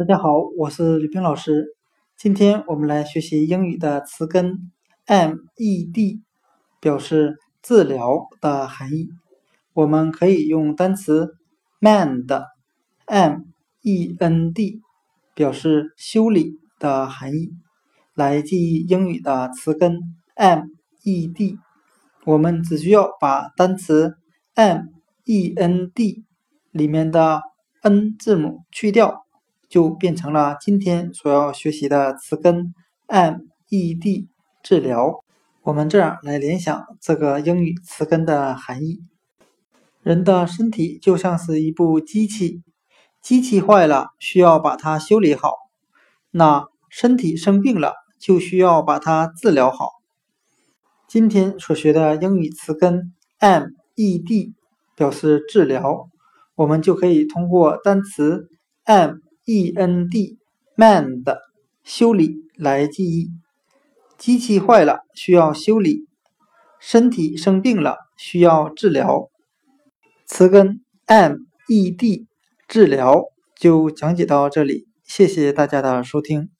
大家好，我是吕冰老师。今天我们来学习英语的词根 med，表示治疗的含义。我们可以用单词 mend，m-e-n-d，表示修理的含义，来记忆英语的词根 med。我们只需要把单词 m-e-n-d 里面的 n 字母去掉。就变成了今天所要学习的词根 med 治疗。我们这样来联想这个英语词根的含义：人的身体就像是一部机器，机器坏了需要把它修理好；那身体生病了就需要把它治疗好。今天所学的英语词根 med 表示治疗，我们就可以通过单词 m。E n d mend 修理来记忆，机器坏了需要修理，身体生病了需要治疗。词根 m e d 治疗就讲解到这里，谢谢大家的收听。